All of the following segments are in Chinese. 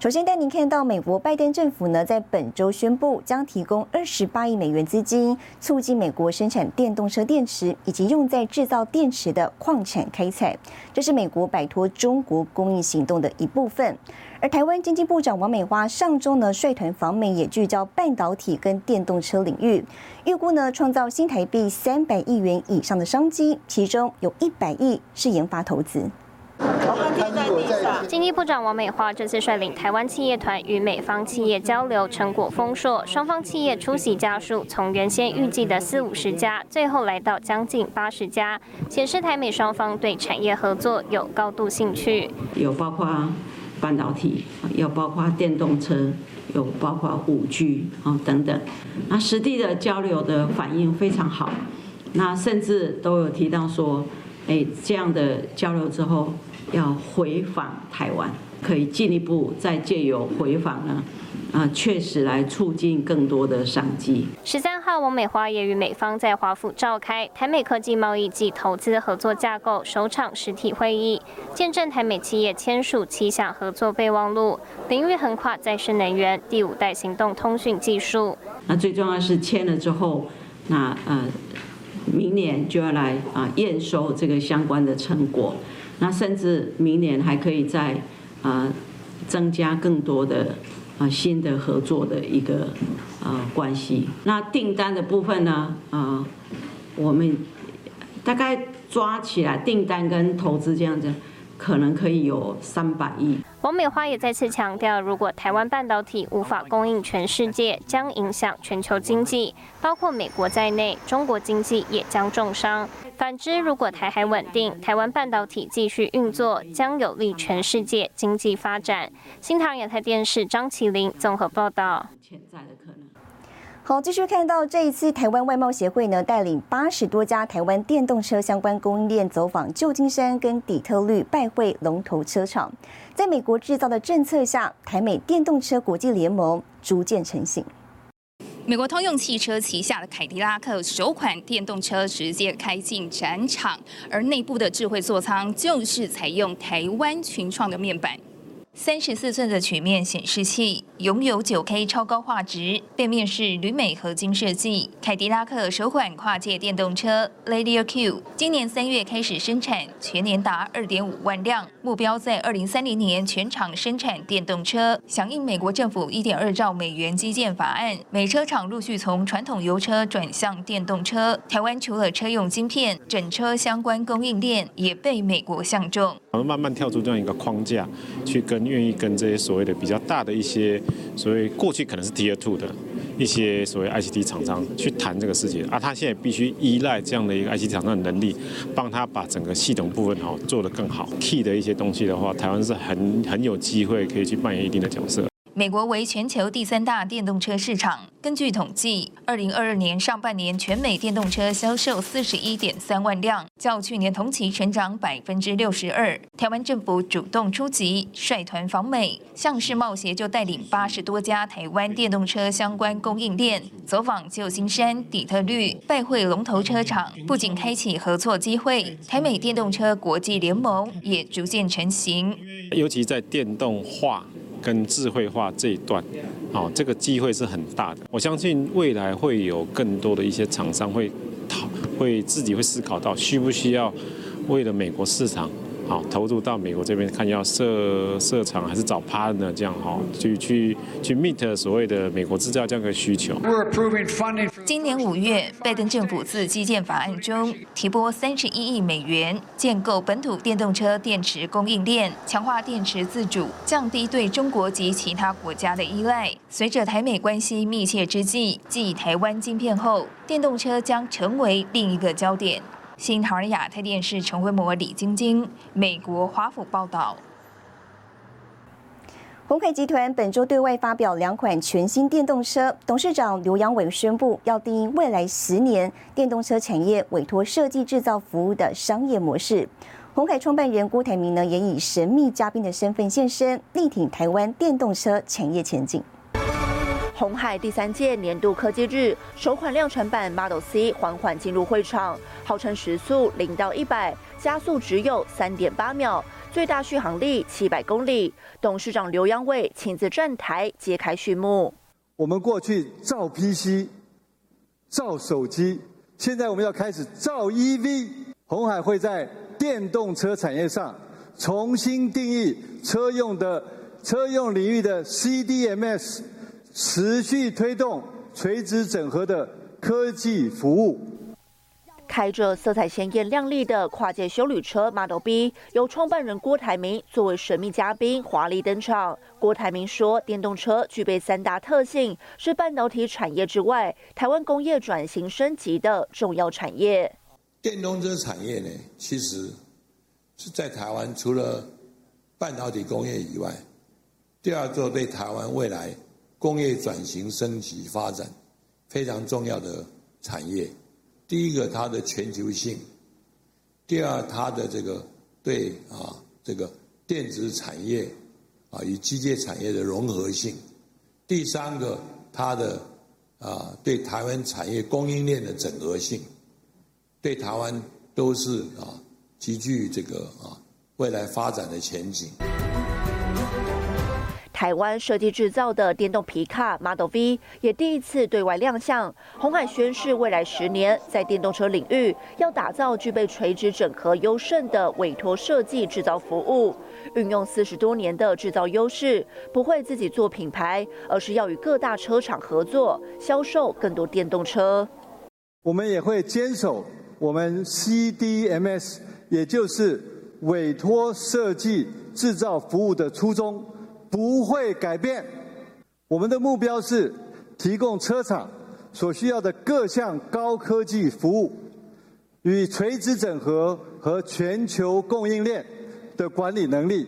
首先带您看到，美国拜登政府呢在本周宣布，将提供二十八亿美元资金，促进美国生产电动车电池以及用在制造电池的矿产开采，这是美国摆脱中国供应行动的一部分。而台湾经济部长王美花上周呢率团访美，也聚焦半导体跟电动车领域，预估呢创造新台币三百亿元以上的商机，其中有一百亿是研发投资。经济部长王美花这次率领台湾企业团与美方企业交流，成果丰硕，双方企业出席家数从原先预计的四五十家，最后来到将近八十家，显示台美双方对产业合作有高度兴趣。有包括。半导体，有包括电动车，有包括五 G 啊等等，那实地的交流的反应非常好，那甚至都有提到说，哎，这样的交流之后要回访台湾，可以进一步再借由回访呢。啊，确实来促进更多的商机。十三号，王美花也与美方在华府召开台美科技贸易及投资合作架构首场实体会议，见证台美企业签署七项合作备忘录，领域横跨再生能源、第五代行动通讯技术。那最重要是签了之后，那呃，明年就要来啊验收这个相关的成果，那甚至明年还可以再啊增加更多的。啊，新的合作的一个啊关系。那订单的部分呢？啊，我们大概抓起来订单跟投资这样子。可能可以有三百亿。王美花也再次强调，如果台湾半导体无法供应全世界，将影响全球经济，包括美国在内，中国经济也将重伤。反之，如果台海稳定，台湾半导体继续运作，将有利全世界经济发展。新唐亚太电视张麒麟综合报道。潜在的可能。好，继续看到这一次，台湾外贸协会呢带领八十多家台湾电动车相关供应链走访旧金山跟底特律，拜会龙头车厂。在美国制造的政策下，台美电动车国际联盟逐渐成型。美国通用汽车旗下的凯迪拉克首款电动车直接开进展场，而内部的智慧座舱就是采用台湾群创的面板。三十四寸的曲面显示器，拥有九 K 超高画质，背面是铝镁合金设计。凯迪拉克首款跨界电动车 Lady Q，今年三月开始生产，全年达二点五万辆，目标在二零三零年全厂生产电动车。响应美国政府一点二兆美元基建法案，美车厂陆续从传统油车转向电动车。台湾除了车用晶片，整车相关供应链也被美国相中。我们慢慢跳出这样一个框架，去跟愿意跟这些所谓的比较大的一些所谓过去可能是 Tier Two 的一些所谓 ICT 厂商去谈这个事情，啊他现在必须依赖这样的一个 ICT 厂商的能力，帮他把整个系统部分哦做得更好。Key 的一些东西的话，台湾是很很有机会可以去扮演一定的角色。美国为全球第三大电动车市场。根据统计，二零二二年上半年全美电动车销售四十一点三万辆，较去年同期成长百分之六十二。台湾政府主动出击，率团访美，像世贸协就带领八十多家台湾电动车相关供应链走访旧金山、底特律，拜会龙头车厂，不仅开启合作机会，台美电动车国际联盟也逐渐成型。尤其在电动化。跟智慧化这一段，哦，这个机会是很大的。我相信未来会有更多的一些厂商会讨，会自己会思考到需不需要为了美国市场。好，投入到美国这边看要设设厂还是找 partner 这样哈，去去去 meet 所谓的美国制造这样的需求。今年五月，拜登政府自基建法案中提拨三十一亿美元，建构本土电动车电池供应链，强化电池自主，降低对中国及其他国家的依赖。随着台美关系密切之际，继台湾晶片后，电动车将成为另一个焦点。新唐人亚太电视陈慧模、李晶晶，美国华府报道。鸿海集团本周对外发表两款全新电动车，董事长刘扬伟宣布要定义未来十年电动车产业委托设计制造服务的商业模式。鸿海创办人郭台铭呢，也以神秘嘉宾的身份现身，力挺台湾电动车产业前景。红海第三届年度科技日首款量产版 Model C 缓缓进入会场，号称时速零到一百加速只有三点八秒。最大续航力七百公里，董事长刘扬伟亲自站台揭开序幕。我们过去造 PC、造手机，现在我们要开始造 EV。红海会在电动车产业上重新定义车用的车用领域的 CDMS，持续推动垂直整合的科技服务。开着色彩鲜艳亮丽的跨界修旅车 Model B，由创办人郭台铭作为神秘嘉宾华丽登场。郭台铭说，电动车具备三大特性，是半导体产业之外，台湾工业转型升级的重要产业。电动车产业呢，其实是在台湾除了半导体工业以外，第二座对台湾未来工业转型升级发展非常重要的产业。第一个，它的全球性；第二，它的这个对啊这个电子产业啊与机械产业的融合性；第三个，它的啊对台湾产业供应链的整合性，对台湾都是啊极具这个啊未来发展的前景。台湾设计制造的电动皮卡 Model V 也第一次对外亮相。红海宣示，未来十年在电动车领域要打造具备垂直整合优胜的委托设计制造服务，运用四十多年的制造优势，不会自己做品牌，而是要与各大车厂合作，销售更多电动车。我们也会坚守我们 CDMS，也就是委托设计制造服务的初衷。不会改变。我们的目标是提供车厂所需要的各项高科技服务，与垂直整合和全球供应链的管理能力。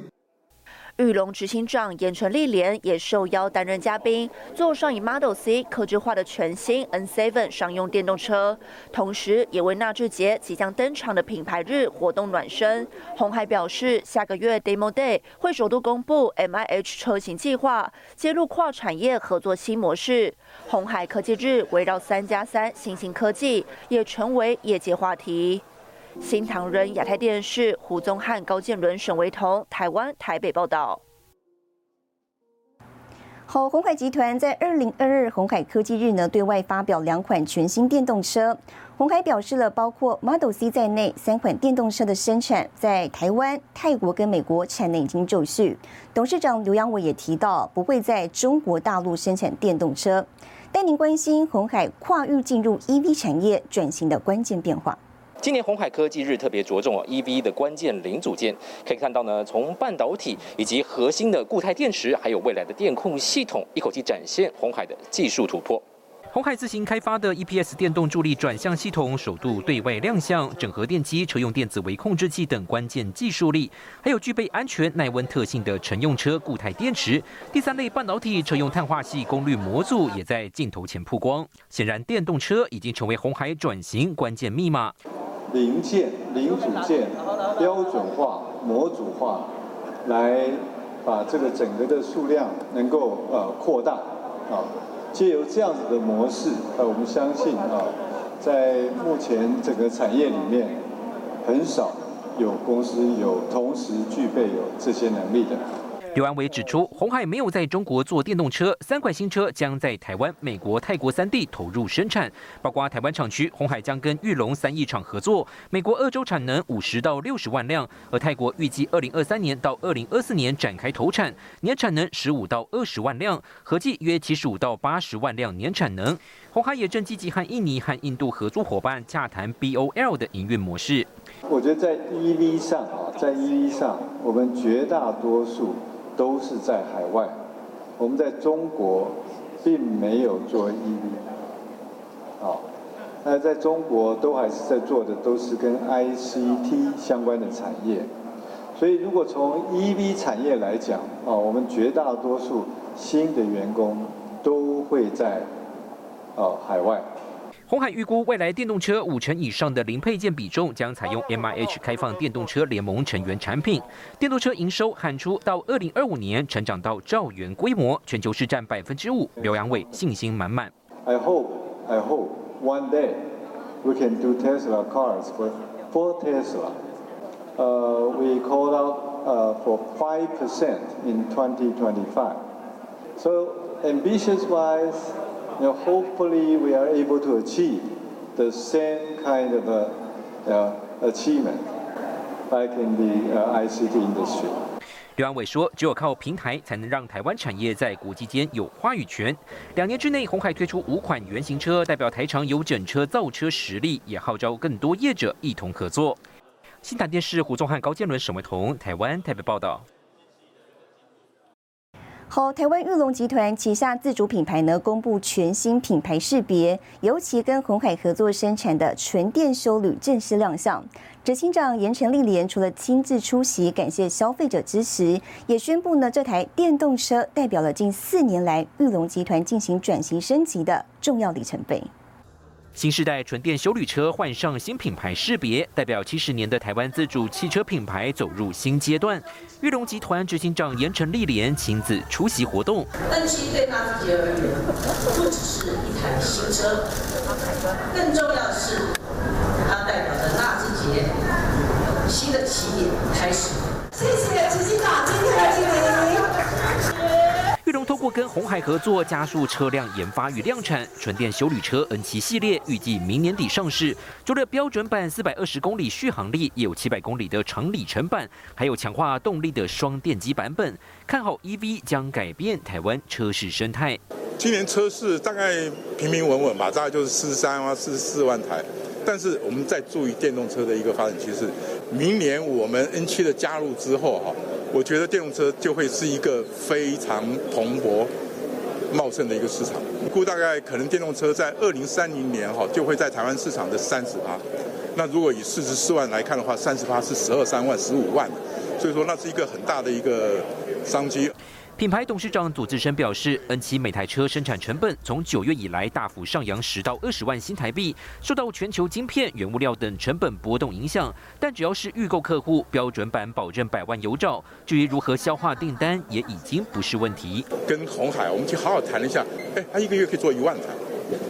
玉龙执行长严成立莲也受邀担任嘉宾，坐上以 Model C 刻制化的全新 N7 商用电动车，同时也为纳智捷即将登场的品牌日活动暖身。红海表示，下个月 Demo Day 会首度公布 MIH 车型计划，揭露跨产业合作新模式。红海科技日围绕三加三新兴科技，也成为业界话题。新唐人亚太电视胡宗汉、高建伦、沈维彤，台湾台北报道。好，红海集团在二零二二红海科技日呢，对外发表两款全新电动车。红海表示了，包括 Model C 在内三款电动车的生产，在台湾、泰国跟美国产能已经就绪。董事长刘扬伟也提到，不会在中国大陆生产电动车。带您关心红海跨域进入 EV 产业转型的关键变化。今年红海科技日特别着重哦 EV 的关键零组件，可以看到呢，从半导体以及核心的固态电池，还有未来的电控系统，一口气展现红海的技术突破。红海自行开发的 EPS 电动助力转向系统首度对外亮相，整合电机、车用电子微控制器等关键技术力，还有具备安全耐温特性的乘用车固态电池。第三类半导体车用碳化系功率模组也在镜头前曝光。显然，电动车已经成为红海转型关键密码。零件、零组件标准化、模组化，来把这个整个的数量能够呃扩大啊。借由这样子的模式，呃，我们相信啊，在目前整个产业里面，很少有公司有同时具备有这些能力的。刘安伟指出，红海没有在中国做电动车，三款新车将在台湾、美国、泰国三地投入生产。包括台湾厂区，红海将跟玉龙三亿厂合作；美国二州产能五十到六十万辆，而泰国预计二零二三年到二零二四年展开投产，年产能十五到二十万辆，合计约七十五到八十万辆年产能。红海也正积极和印尼和印度合作伙伴洽谈 BOL 的营运模式。我觉得在 EV 上啊，在 EV 上，我们绝大多数。都是在海外，我们在中国并没有做 EV，啊，那在中国都还是在做的都是跟 ICT 相关的产业，所以如果从 EV 产业来讲，啊，我们绝大多数新的员工都会在哦海外。红海预估，未来电动车五成以上的零配件比重将采用 M I H 开放电动车联盟成员产品。电动车营收喊出到二零二五年成长到兆元规模，全球市占百分之五。刘阳伟信心满满。I hope, I hope one day we can do Tesla cars for for Tesla. Uh, we called out uh, for five percent in 2025. So ambitious wise. Know, hopefully we are able to achieve the same kind of uh, achievement like in the uh, ICT industry. 刘安伟说：“只有靠平台，才能让台湾产业在国际间有话语权。两年之内，红海推出五款原型车，代表台厂有整车造车实力，也号召更多业者一同合作。”新台电视胡宗汉、高建伦、沈伟彤，台湾台北报道。好，台湾玉龙集团旗下自主品牌呢，公布全新品牌识别，尤其跟红海合作生产的纯电修旅正式亮相。执行长严成立连除了亲自出席感谢消费者支持，也宣布呢，这台电动车代表了近四年来玉龙集团进行转型升级的重要里程碑。新时代纯电修旅车换上新品牌识别，代表七十年的台湾自主汽车品牌走入新阶段。玉龙集团执行长严成立连亲自出席活动。N 七对纳智捷而言，不只是一台新车，更重要的是，它代表着纳智捷新的起点开始。谢谢透过跟红海合作，加速车辆研发与量产。纯电修旅车 N 七系列预计明年底上市。除了标准版四百二十公里续航力，也有七百公里的长里程版，还有强化动力的双电机版本。看好 EV 将改变台湾车市生态。今年车市大概平平稳稳吧，大概就是四十三万、四十四万台。但是我们在注意电动车的一个发展趋势。明年我们 N 七的加入之后，哈。我觉得电动车就会是一个非常蓬勃、茂盛的一个市场。估大概可能电动车在二零三零年哈就会在台湾市场的三十趴。那如果以四十四万来看的话，三十趴是十二三万、十五万，所以说那是一个很大的一个商机。品牌董事长左志生表示，N 七每台车生产成本从九月以来大幅上扬十到二十万新台币，受到全球晶片、原物料等成本波动影响。但只要是预购客户，标准版保证百万有找。至于如何消化订单，也已经不是问题。跟红海，我们去好好谈了一下，哎，他一个月可以做一万台，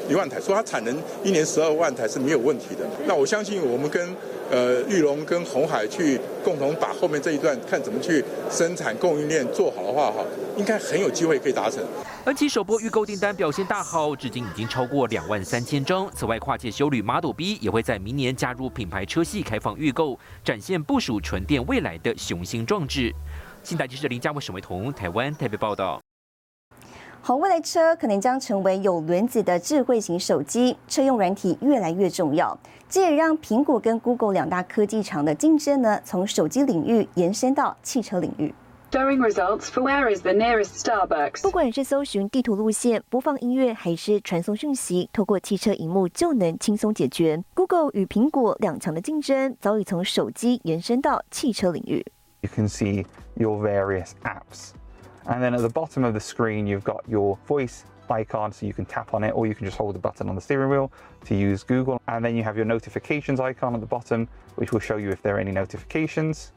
一万台，说他产能一年十二万台是没有问题的。那我相信我们跟。呃，玉龙跟红海去共同把后面这一段看怎么去生产供应链做好的话，哈，应该很有机会可以达成。而其首波预购订单表现大好，至今已经超过两万三千张。此外，跨界修旅 Model B 也会在明年加入品牌车系开放预购，展现部署纯电未来的雄心壮志。新台记者林嘉伟、沈维彤，台湾台北报道。好，未来车可能将成为有轮子的智慧型手机，车用软体越来越重要，这也让苹果跟 Google 两大科技厂的竞争呢，从手机领域延伸到汽车领域。不管是搜寻地图路线、播放音乐，还是传送讯息，透过汽车荧幕就能轻松解决。Google 与苹果两强的竞争，早已从手机延伸到汽车领域。You can see your various apps. And then at the bottom of the screen, you've got your voice icon, so you can tap on it, or you can just hold the button on the steering wheel to use Google. And then you have your notifications icon at the bottom, which will show you if there are any notifications.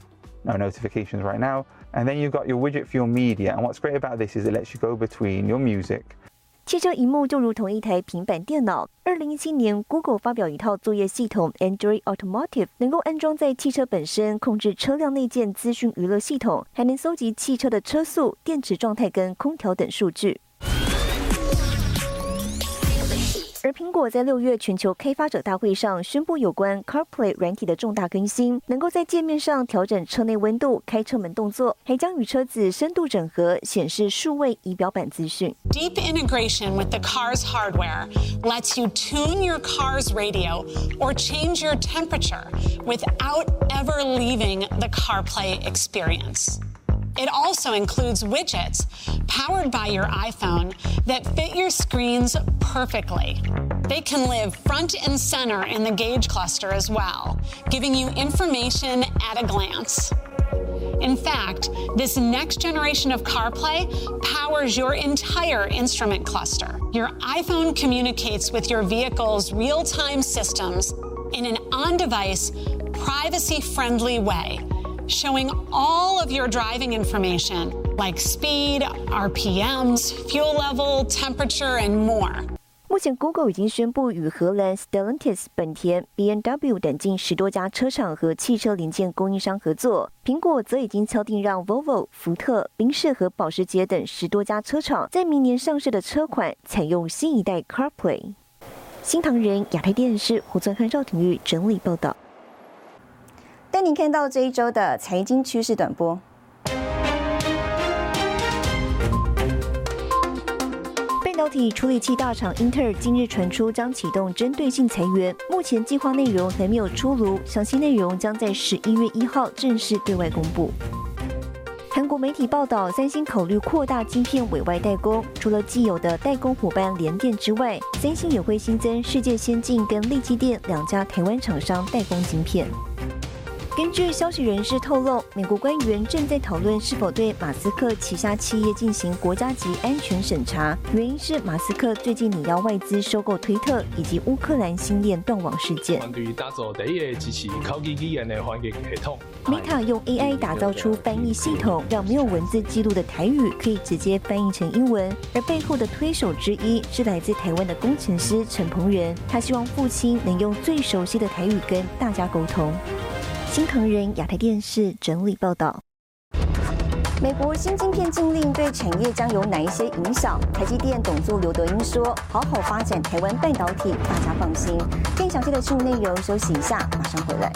No notifications right now. And then you've got your widget for your media. And what's great about this is it lets you go between your music 汽车荧幕就如同一台平板电脑。二零一七年，Google 发表一套作业系统 Android Automotive，能够安装在汽车本身，控制车辆内建资讯娱乐系统，还能搜集汽车的车速、电池状态跟空调等数据。而苹果在六月全球开发者大会上宣布，有关 CarPlay 软体的重大更新，能够在界面上调整车内温度、开车门动作，还将与车子深度整合，显示数位仪表板资讯。Deep integration with the car's hardware lets you tune your car's radio or change your temperature without ever leaving the CarPlay experience. It also includes widgets powered by your iPhone that fit your screens perfectly. They can live front and center in the gauge cluster as well, giving you information at a glance. In fact, this next generation of CarPlay powers your entire instrument cluster. Your iPhone communicates with your vehicle's real time systems in an on device, privacy friendly way, showing all of your driving information like speed, RPMs, fuel level, temperature, and more. 目前，Google 已经宣布与荷兰 Stellantis、本田、B N W 等近十多家车厂和汽车零件供应商合作。苹果则已经敲定让 Volvo、福特、宾士和保时捷等十多家车厂在明年上市的车款采用新一代 CarPlay。新唐人亚太电视胡尊汉、赵廷玉整理报道，带您看到这一周的财经趋势短波。半导体处理器大厂英特尔近日传出将启动针对性裁员，目前计划内容还没有出炉，详细内容将在十一月一号正式对外公布。韩国媒体报道，三星考虑扩大晶片委外代工，除了既有的代工伙伴联电之外，三星也会新增世界先进跟力基电两家台湾厂商代工晶片。根据消息人士透露，美国官员正在讨论是否对马斯克旗下企业进行国家级安全审查，原因是马斯克最近拟要外资收购推特以及乌克兰星链断网事件。Meta 用 AI 打造出翻译系统，让没有文字记录的台语可以直接翻译成英文。而背后的推手之一是来自台湾的工程师陈鹏仁，他希望父亲能用最熟悉的台语跟大家沟通。新唐人亚太电视整理报道：美国新晶片禁令对产业将有哪一些影响？台积电董座刘德英说：“好好发展台湾半导体，大家放心。”更详细的新闻内容，休息一下，马上回来。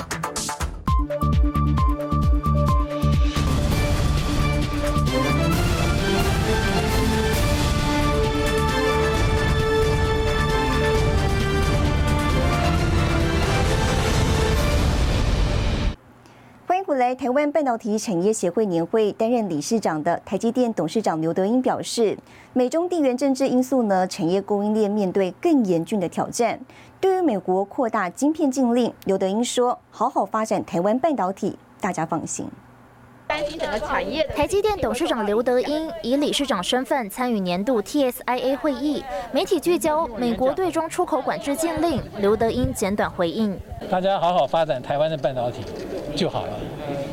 来台湾半导体产业协会年会担任理事长的台积电董事长刘德英表示，美中地缘政治因素呢，产业供应链面对更严峻的挑战。对于美国扩大晶片禁令，刘德英说：“好好发展台湾半导体，大家放心。”担心整个产业台积电董事长刘德英以理事长身份参与年度 TSIA 会议，媒体聚焦美国对中出口管制禁令，刘德英简短回应：“大家好好发展台湾的半导体就好了，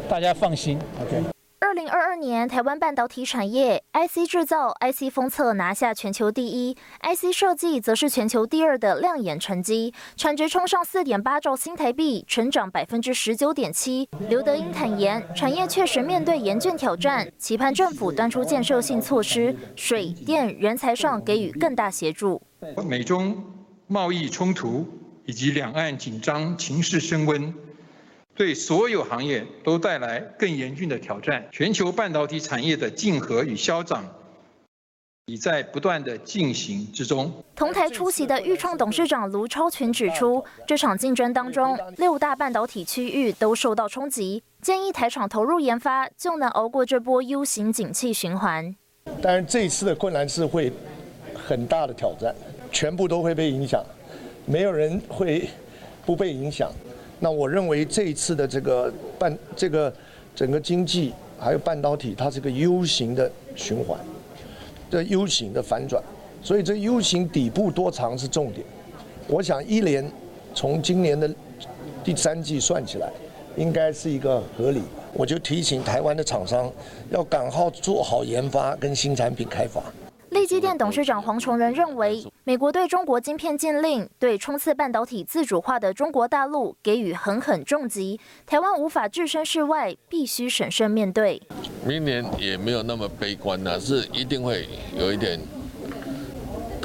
大家放心。” OK。二零二二年，台湾半导体产业 IC 制造、IC 封测拿下全球第一，IC 设计则是全球第二的亮眼成绩，产值冲上四点八兆新台币，成长百分之十九点七。刘德英坦言，产业确实面对严峻挑战，期盼政府端出建设性措施，水电、人才上给予更大协助。美中贸易冲突以及两岸紧张情势升温。对所有行业都带来更严峻的挑战。全球半导体产业的竞合与消长已在不断的进行之中。同台出席的豫创董事长卢超群指出，这场竞争当中，六大半导体区域都受到冲击，建议台厂投入研发，就能熬过这波 U 型景气循环。当然，这一次的困难是会很大的挑战，全部都会被影响，没有人会不被影响。那我认为这一次的这个半这个整个经济还有半导体，它是个 U 型的循环，这 U 型的反转，所以这 U 型底部多长是重点。我想一年从今年的第三季算起来，应该是一个合理。我就提醒台湾的厂商要赶好做好研发跟新产品开发。立基电董事长黄崇仁认为，美国对中国晶片禁令，对冲刺半导体自主化的中国大陆给予狠狠重击，台湾无法置身事外，必须审慎面对。明年也没有那么悲观呢，是一定会有一点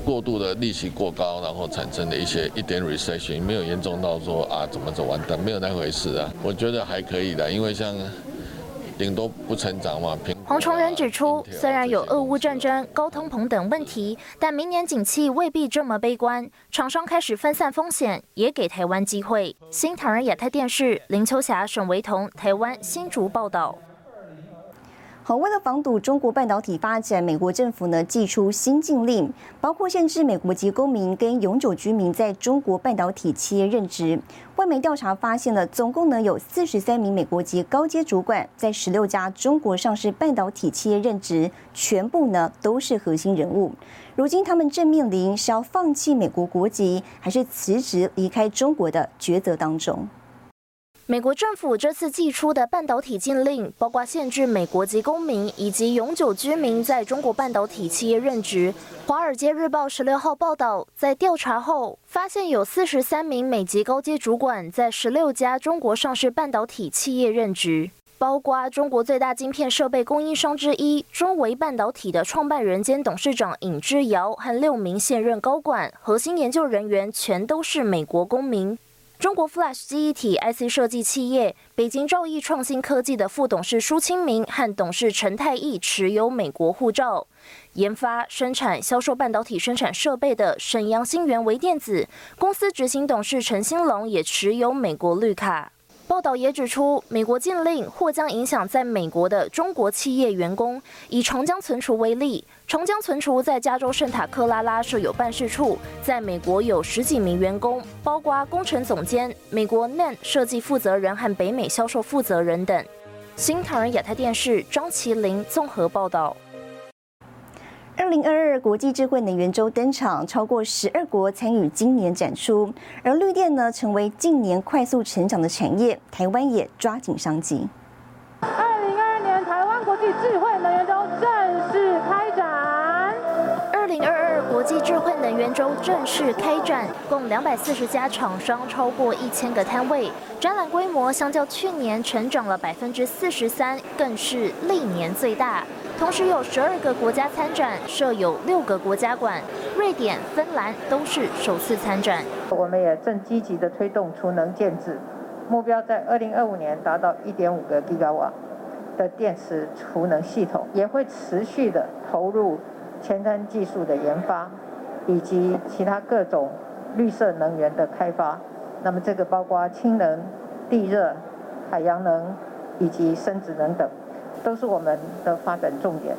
过度的利息过高，然后产生的一些一点 recession，没有严重到说啊怎么走完蛋，没有那回事啊，我觉得还可以的，因为像。顶多不成长嘛。黄崇仁指出，虽然有俄乌战争、高通膨等问题，但明年景气未必这么悲观。厂商开始分散风险，也给台湾机会。新唐人亚太电视林秋霞、沈维彤，台湾新竹报道。好，为了防堵中国半导体发展，美国政府呢寄出新禁令，包括限制美国籍公民跟永久居民在中国半导体企业任职。外媒调查发现了，总共呢有四十三名美国籍高阶主管在十六家中国上市半导体企业任职，全部呢都是核心人物。如今他们正面临是要放弃美国国籍，还是辞职离开中国的抉择当中。美国政府这次寄出的半导体禁令，包括限制美国籍公民以及永久居民在中国半导体企业任职。华尔街日报十六号报道，在调查后发现有四十三名美籍高阶主管在十六家中国上市半导体企业任职，包括中国最大晶片设备供应商之一中维半导体的创办人兼董事长尹志尧和六名现任高管、核心研究人员，全都是美国公民。中国 Flash 记忆体 IC 设计企业北京兆易创新科技的副董事舒清明和董事陈太义持有美国护照，研发、生产、销售半导体生产设备的沈阳新源微电子公司执行董事陈兴龙也持有美国绿卡。报道也指出，美国禁令或将影响在美国的中国企业员工。以长江存储为例，长江存储在加州圣塔克拉拉设有办事处，在美国有十几名员工，包括工程总监、美国 NAND 设计负责人和北美销售负责人等。新唐人亚太电视张麒麟综合报道。二零二二国际智慧能源周登场，超过十二国参与今年展出，而绿电呢成为近年快速成长的产业，台湾也抓紧商机。二零二二年台湾国际智慧能源周正式开展。二零二二国际智慧能源周正式开展，共两百四十家厂商，超过一千个摊位，展览规模相较去年成长了百分之四十三，更是历年最大。同时有十二个国家参展，设有六个国家馆，瑞典、芬兰都是首次参展。我们也正积极的推动储能建制，目标在二零二五年达到一点五个 g 瓦的电池储能系统，也会持续的投入前瞻技术的研发，以及其他各种绿色能源的开发。那么这个包括氢能、地热、海洋能以及生质能等。都是我们的发展重点。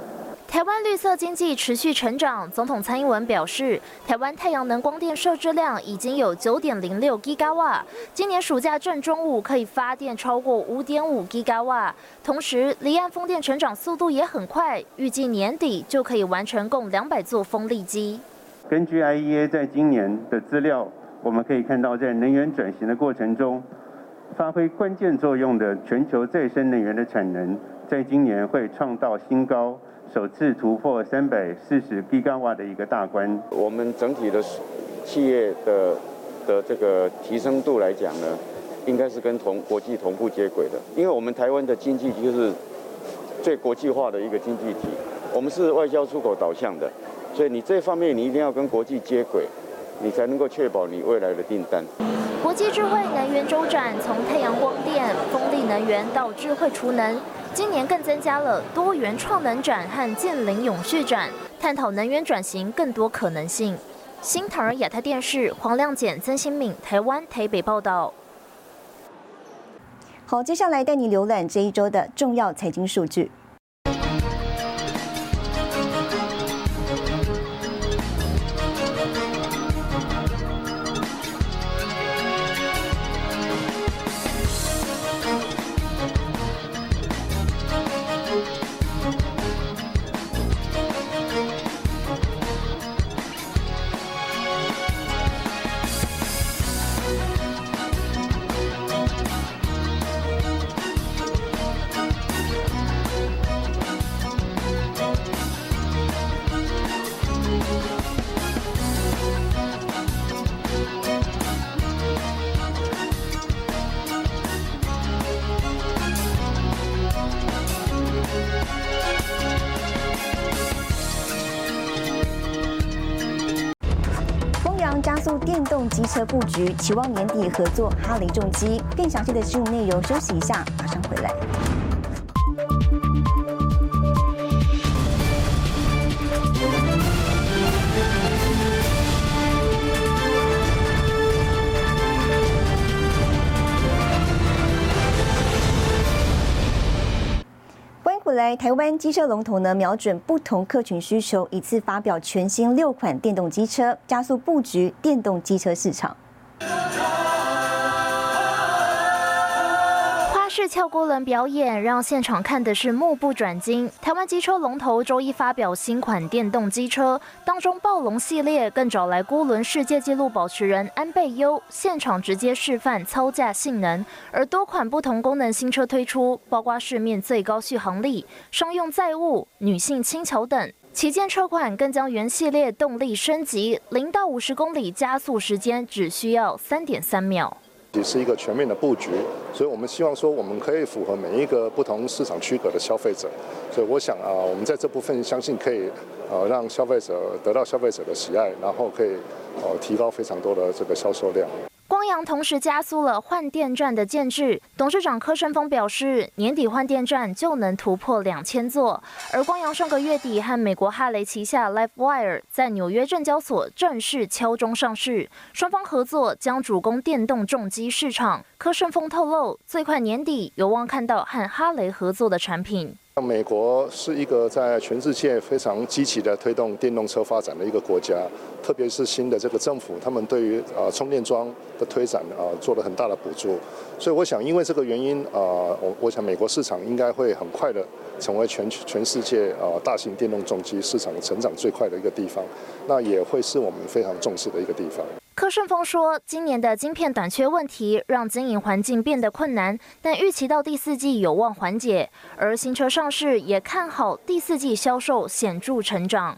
台湾绿色经济持续成长，总统蔡英文表示，台湾太阳能光电设置量已经有九点零六吉瓦，今年暑假正中午可以发电超过五点五吉瓦。同时，离岸风电成长速度也很快，预计年底就可以完成共两百座风力机。根据 IEA 在今年的资料，我们可以看到，在能源转型的过程中，发挥关键作用的全球再生能源的产能。在今年会创造新高，首次突破三百四十吉瓦的一个大关。我们整体的企业的的这个提升度来讲呢，应该是跟同国际同步接轨的。因为我们台湾的经济就是最国际化的一个经济体，我们是外销出口导向的，所以你这方面你一定要跟国际接轨，你才能够确保你未来的订单。国际智慧能源周展从太阳光电、风力能源到智慧储能。今年更增加了多元创能展和近邻永续展，探讨能源转型更多可能性。新唐人亚太电视黄亮简、曾新敏，台湾台北报道。好，接下来带你浏览这一周的重要财经数据。机车布局，期望年底合作哈雷重机。更详细的新闻内容，休息一下，台湾机车龙头呢，瞄准不同客群需求，一次发表全新六款电动机车，加速布局电动机车市场。是撬锅轮表演，让现场看的是目不转睛。台湾机车龙头周一发表新款电动机车，当中暴龙系列更找来锅轮世界纪录保持人安倍优，现场直接示范操驾性能。而多款不同功能新车推出，包括市面最高续航力、商用载物、女性轻巧等。旗舰车款更将原系列动力升级，零到五十公里加速时间只需要三点三秒。也是一个全面的布局，所以我们希望说我们可以符合每一个不同市场区隔的消费者，所以我想啊，我们在这部分相信可以呃让消费者得到消费者的喜爱，然后可以呃提高非常多的这个销售量。光阳同时加速了换电站的建制，董事长柯胜峰表示，年底换电站就能突破两千座。而光阳上个月底和美国哈雷旗下 LiveWire 在纽约证交所正式敲钟上市，双方合作将主攻电动重机市场。柯胜峰透露，最快年底有望看到和哈雷合作的产品。像美国是一个在全世界非常积极的推动电动车发展的一个国家，特别是新的这个政府，他们对于呃充电桩的推展啊做了很大的补助，所以我想因为这个原因啊，我我想美国市场应该会很快的成为全全世界啊大型电动重机市场成长最快的一个地方，那也会是我们非常重视的一个地方。柯顺峰说，今年的晶片短缺问题让经营环境变得困难，但预期到第四季有望缓解。而新车上市也看好第四季销售显著成长。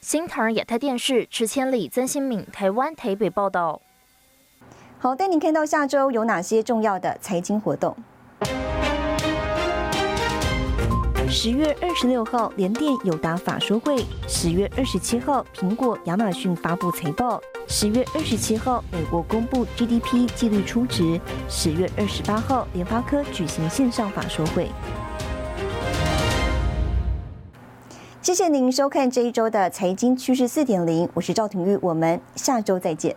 新唐亚太电视池千里、曾新敏，台湾台北报道。好，带您看到下周有哪些重要的财经活动。十月二十六号，联电友达法说会；十月二十七号，苹果、亚马逊发布财报；十月二十七号，美国公布 GDP 纪律初值；十月二十八号，联发科举行线上法说会。谢谢您收看这一周的财经趋势四点零，我是赵廷玉，我们下周再见。